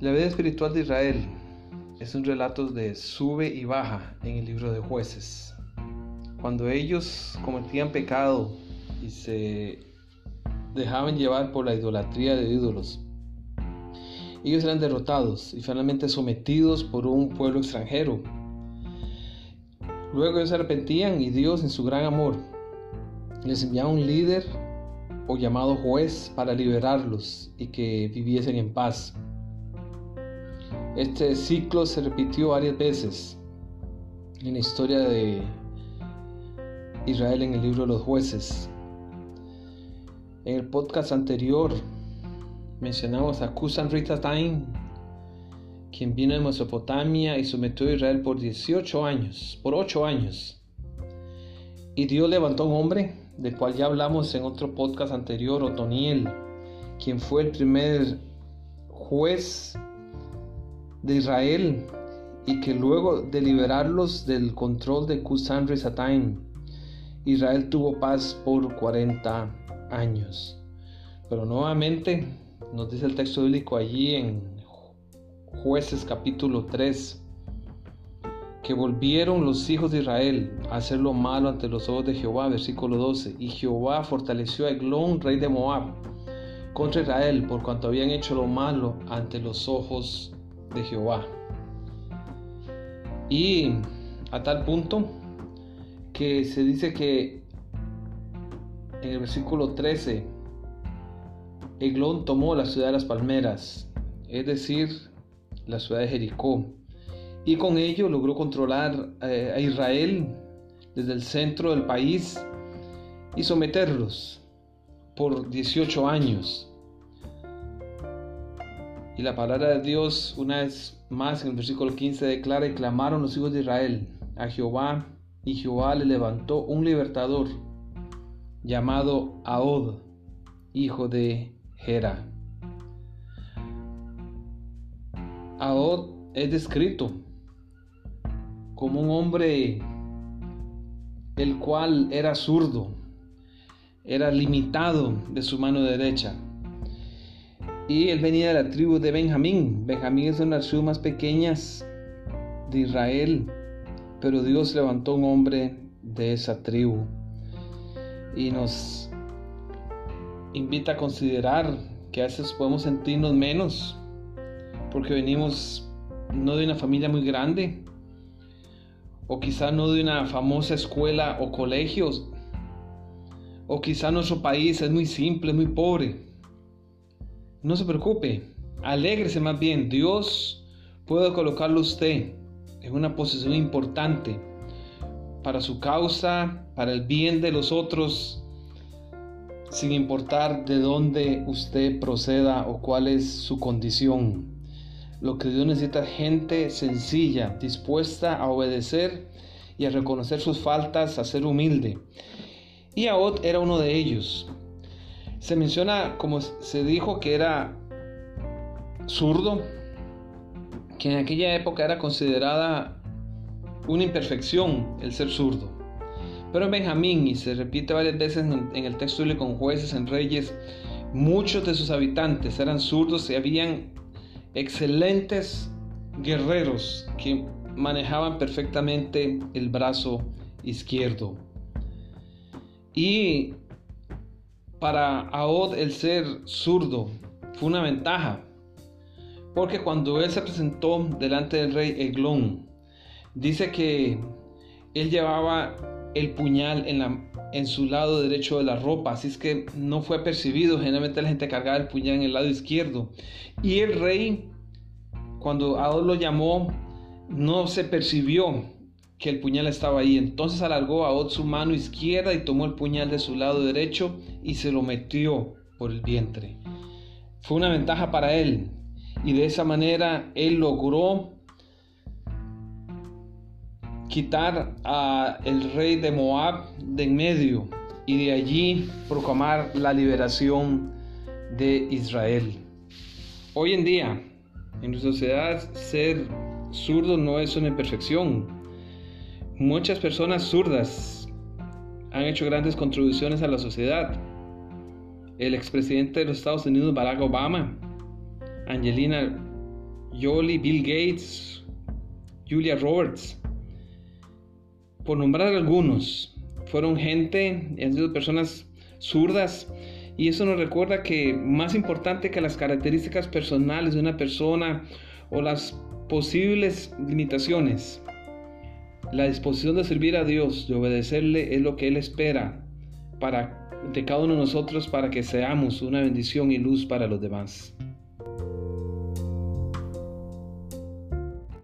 La vida espiritual de Israel es un relato de sube y baja en el libro de jueces. Cuando ellos cometían pecado y se dejaban llevar por la idolatría de ídolos, ellos eran derrotados y finalmente sometidos por un pueblo extranjero. Luego ellos se arrepentían y Dios en su gran amor les enviaba un líder o llamado juez para liberarlos y que viviesen en paz. Este ciclo se repitió varias veces en la historia de Israel en el libro de los jueces. En el podcast anterior mencionamos a Kusan Ritataim, quien vino de Mesopotamia y sometió a Israel por 18 años, por 8 años. Y Dios levantó un hombre, del cual ya hablamos en otro podcast anterior, Otoniel, quien fue el primer juez de Israel y que luego de liberarlos del control de Kusan Rizataim, Israel tuvo paz por 40 años. Pero nuevamente nos dice el texto bíblico allí en jueces capítulo 3 que volvieron los hijos de Israel a hacer lo malo ante los ojos de Jehová, versículo 12, y Jehová fortaleció a Eglón, rey de Moab, contra Israel, por cuanto habían hecho lo malo ante los ojos de Jehová. Y a tal punto que se dice que en el versículo 13, Eglón tomó la ciudad de las palmeras, es decir, la ciudad de Jericó, y con ello logró controlar eh, a Israel desde el centro del país y someterlos por 18 años. Y la palabra de Dios, una vez más en el versículo 15, declara y clamaron los hijos de Israel a Jehová, y Jehová le levantó un libertador llamado Ahod, hijo de Gera. Ahod es descrito como un hombre el cual era zurdo, era limitado de su mano derecha y él venía de la tribu de Benjamín. Benjamín es una de las tribus más pequeñas de Israel, pero Dios levantó un hombre de esa tribu y nos invita a considerar que a veces podemos sentirnos menos porque venimos no de una familia muy grande o quizá no de una famosa escuela o colegios o quizá nuestro país es muy simple, muy pobre no se preocupe, alégrese más bien. Dios puede colocarlo usted en una posición importante para su causa, para el bien de los otros, sin importar de dónde usted proceda o cuál es su condición. Lo que Dios necesita es gente sencilla, dispuesta a obedecer y a reconocer sus faltas, a ser humilde. Y Aot era uno de ellos. Se menciona, como se dijo, que era zurdo, que en aquella época era considerada una imperfección el ser zurdo. Pero en Benjamín, y se repite varias veces en el texto de con jueces, en reyes, muchos de sus habitantes eran zurdos y habían excelentes guerreros que manejaban perfectamente el brazo izquierdo. Y para Aod el ser zurdo fue una ventaja, porque cuando él se presentó delante del rey Eglón, dice que él llevaba el puñal en, la, en su lado derecho de la ropa, así es que no fue percibido, generalmente la gente cargaba el puñal en el lado izquierdo. Y el rey, cuando Aod lo llamó, no se percibió que el puñal estaba ahí. Entonces alargó a Od su mano izquierda y tomó el puñal de su lado derecho y se lo metió por el vientre. Fue una ventaja para él y de esa manera él logró quitar a el rey de Moab de en medio y de allí proclamar la liberación de Israel. Hoy en día, en nuestra sociedad, ser zurdo no es una imperfección, Muchas personas zurdas han hecho grandes contribuciones a la sociedad. El expresidente de los Estados Unidos, Barack Obama, Angelina Yoli, Bill Gates, Julia Roberts, por nombrar algunos, fueron gente, han sido personas zurdas, y eso nos recuerda que más importante que las características personales de una persona o las posibles limitaciones, la disposición de servir a Dios, de obedecerle, es lo que Él espera para de cada uno de nosotros para que seamos una bendición y luz para los demás.